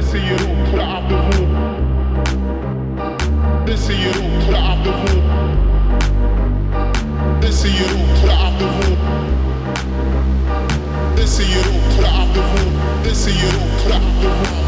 Det säger Opera Abdevon. Det säger Opera Abdevon. Det säger Opera Abdevon. Det säger Opera Abdevon. Det säger Opera Abdevon.